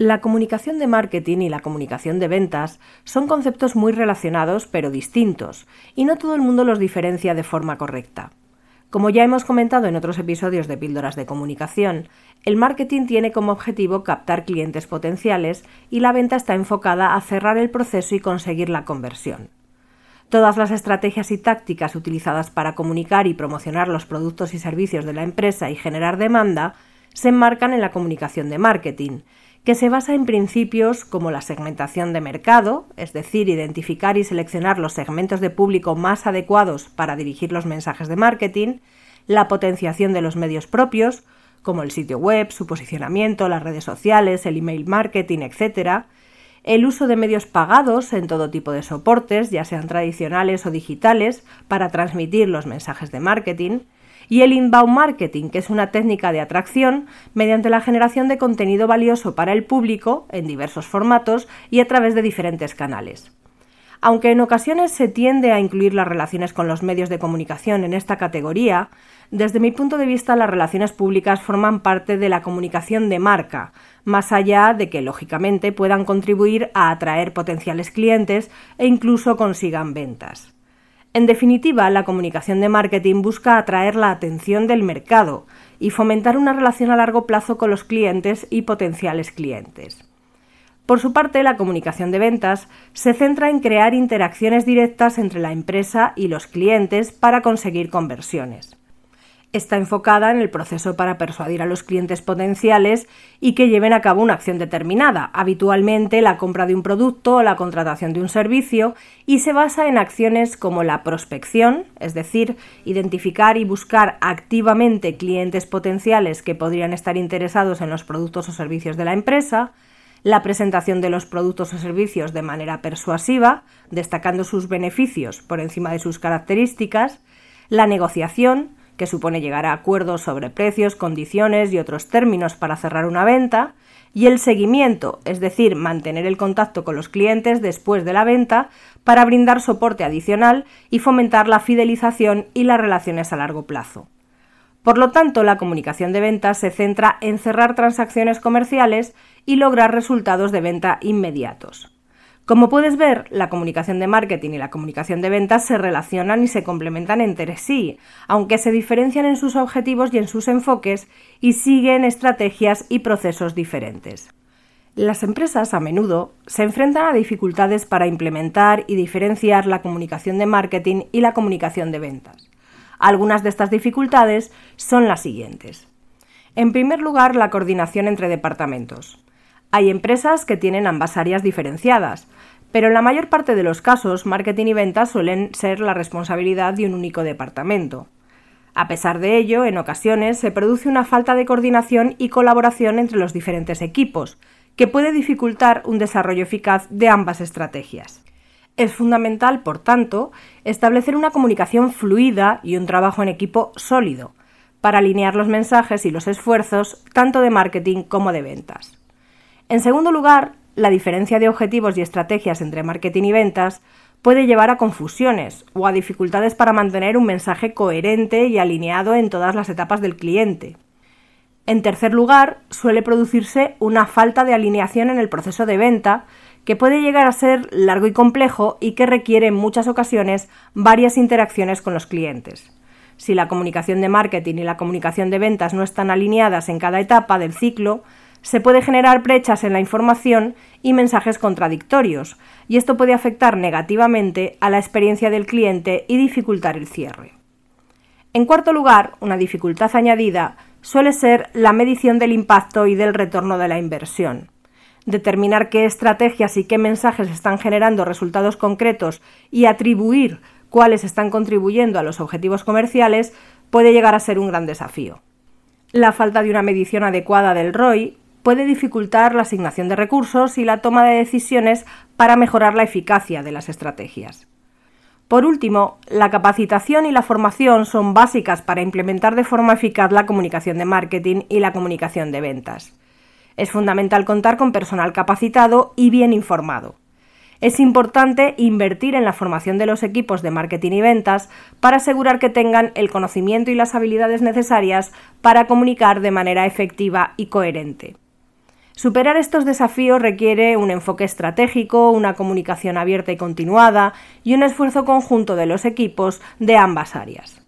La comunicación de marketing y la comunicación de ventas son conceptos muy relacionados pero distintos, y no todo el mundo los diferencia de forma correcta. Como ya hemos comentado en otros episodios de Píldoras de Comunicación, el marketing tiene como objetivo captar clientes potenciales y la venta está enfocada a cerrar el proceso y conseguir la conversión. Todas las estrategias y tácticas utilizadas para comunicar y promocionar los productos y servicios de la empresa y generar demanda se enmarcan en la comunicación de marketing, que se basa en principios como la segmentación de mercado, es decir, identificar y seleccionar los segmentos de público más adecuados para dirigir los mensajes de marketing, la potenciación de los medios propios, como el sitio web, su posicionamiento, las redes sociales, el email marketing, etc., el uso de medios pagados en todo tipo de soportes, ya sean tradicionales o digitales, para transmitir los mensajes de marketing, y el inbound marketing, que es una técnica de atracción mediante la generación de contenido valioso para el público en diversos formatos y a través de diferentes canales. Aunque en ocasiones se tiende a incluir las relaciones con los medios de comunicación en esta categoría, desde mi punto de vista las relaciones públicas forman parte de la comunicación de marca, más allá de que lógicamente puedan contribuir a atraer potenciales clientes e incluso consigan ventas. En definitiva, la comunicación de marketing busca atraer la atención del mercado y fomentar una relación a largo plazo con los clientes y potenciales clientes. Por su parte, la comunicación de ventas se centra en crear interacciones directas entre la empresa y los clientes para conseguir conversiones está enfocada en el proceso para persuadir a los clientes potenciales y que lleven a cabo una acción determinada, habitualmente la compra de un producto o la contratación de un servicio, y se basa en acciones como la prospección, es decir, identificar y buscar activamente clientes potenciales que podrían estar interesados en los productos o servicios de la empresa, la presentación de los productos o servicios de manera persuasiva, destacando sus beneficios por encima de sus características, la negociación, que supone llegar a acuerdos sobre precios, condiciones y otros términos para cerrar una venta, y el seguimiento, es decir, mantener el contacto con los clientes después de la venta para brindar soporte adicional y fomentar la fidelización y las relaciones a largo plazo. Por lo tanto, la comunicación de ventas se centra en cerrar transacciones comerciales y lograr resultados de venta inmediatos. Como puedes ver, la comunicación de marketing y la comunicación de ventas se relacionan y se complementan entre sí, aunque se diferencian en sus objetivos y en sus enfoques y siguen estrategias y procesos diferentes. Las empresas a menudo se enfrentan a dificultades para implementar y diferenciar la comunicación de marketing y la comunicación de ventas. Algunas de estas dificultades son las siguientes. En primer lugar, la coordinación entre departamentos. Hay empresas que tienen ambas áreas diferenciadas, pero en la mayor parte de los casos, marketing y ventas suelen ser la responsabilidad de un único departamento. A pesar de ello, en ocasiones se produce una falta de coordinación y colaboración entre los diferentes equipos, que puede dificultar un desarrollo eficaz de ambas estrategias. Es fundamental, por tanto, establecer una comunicación fluida y un trabajo en equipo sólido, para alinear los mensajes y los esfuerzos tanto de marketing como de ventas. En segundo lugar, la diferencia de objetivos y estrategias entre marketing y ventas puede llevar a confusiones o a dificultades para mantener un mensaje coherente y alineado en todas las etapas del cliente. En tercer lugar, suele producirse una falta de alineación en el proceso de venta que puede llegar a ser largo y complejo y que requiere en muchas ocasiones varias interacciones con los clientes. Si la comunicación de marketing y la comunicación de ventas no están alineadas en cada etapa del ciclo, se puede generar brechas en la información y mensajes contradictorios, y esto puede afectar negativamente a la experiencia del cliente y dificultar el cierre. En cuarto lugar, una dificultad añadida suele ser la medición del impacto y del retorno de la inversión. Determinar qué estrategias y qué mensajes están generando resultados concretos y atribuir cuáles están contribuyendo a los objetivos comerciales puede llegar a ser un gran desafío. La falta de una medición adecuada del ROI puede dificultar la asignación de recursos y la toma de decisiones para mejorar la eficacia de las estrategias. Por último, la capacitación y la formación son básicas para implementar de forma eficaz la comunicación de marketing y la comunicación de ventas. Es fundamental contar con personal capacitado y bien informado. Es importante invertir en la formación de los equipos de marketing y ventas para asegurar que tengan el conocimiento y las habilidades necesarias para comunicar de manera efectiva y coherente. Superar estos desafíos requiere un enfoque estratégico, una comunicación abierta y continuada y un esfuerzo conjunto de los equipos de ambas áreas.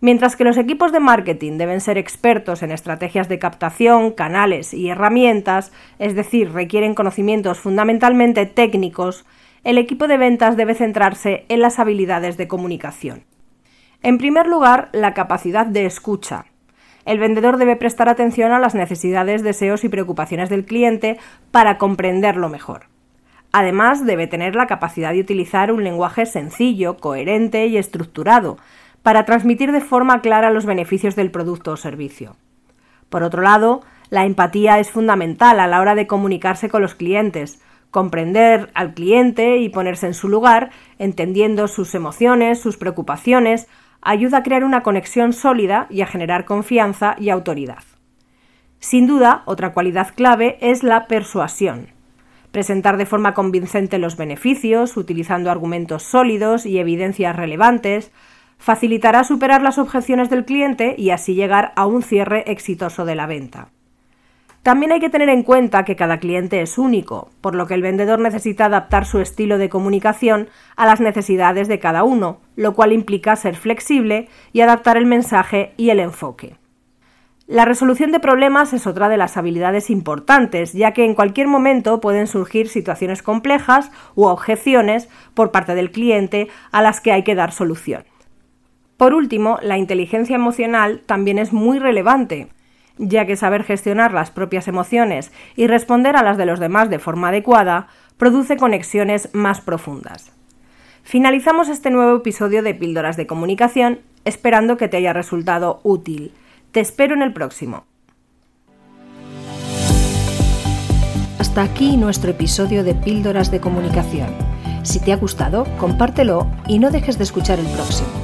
Mientras que los equipos de marketing deben ser expertos en estrategias de captación, canales y herramientas, es decir, requieren conocimientos fundamentalmente técnicos, el equipo de ventas debe centrarse en las habilidades de comunicación. En primer lugar, la capacidad de escucha. El vendedor debe prestar atención a las necesidades, deseos y preocupaciones del cliente para comprenderlo mejor. Además, debe tener la capacidad de utilizar un lenguaje sencillo, coherente y estructurado, para transmitir de forma clara los beneficios del producto o servicio. Por otro lado, la empatía es fundamental a la hora de comunicarse con los clientes, comprender al cliente y ponerse en su lugar, entendiendo sus emociones, sus preocupaciones, ayuda a crear una conexión sólida y a generar confianza y autoridad. Sin duda, otra cualidad clave es la persuasión. Presentar de forma convincente los beneficios, utilizando argumentos sólidos y evidencias relevantes, facilitará superar las objeciones del cliente y así llegar a un cierre exitoso de la venta. También hay que tener en cuenta que cada cliente es único, por lo que el vendedor necesita adaptar su estilo de comunicación a las necesidades de cada uno, lo cual implica ser flexible y adaptar el mensaje y el enfoque. La resolución de problemas es otra de las habilidades importantes, ya que en cualquier momento pueden surgir situaciones complejas u objeciones por parte del cliente a las que hay que dar solución. Por último, la inteligencia emocional también es muy relevante, ya que saber gestionar las propias emociones y responder a las de los demás de forma adecuada produce conexiones más profundas. Finalizamos este nuevo episodio de Píldoras de Comunicación esperando que te haya resultado útil. Te espero en el próximo. Hasta aquí nuestro episodio de Píldoras de Comunicación. Si te ha gustado, compártelo y no dejes de escuchar el próximo.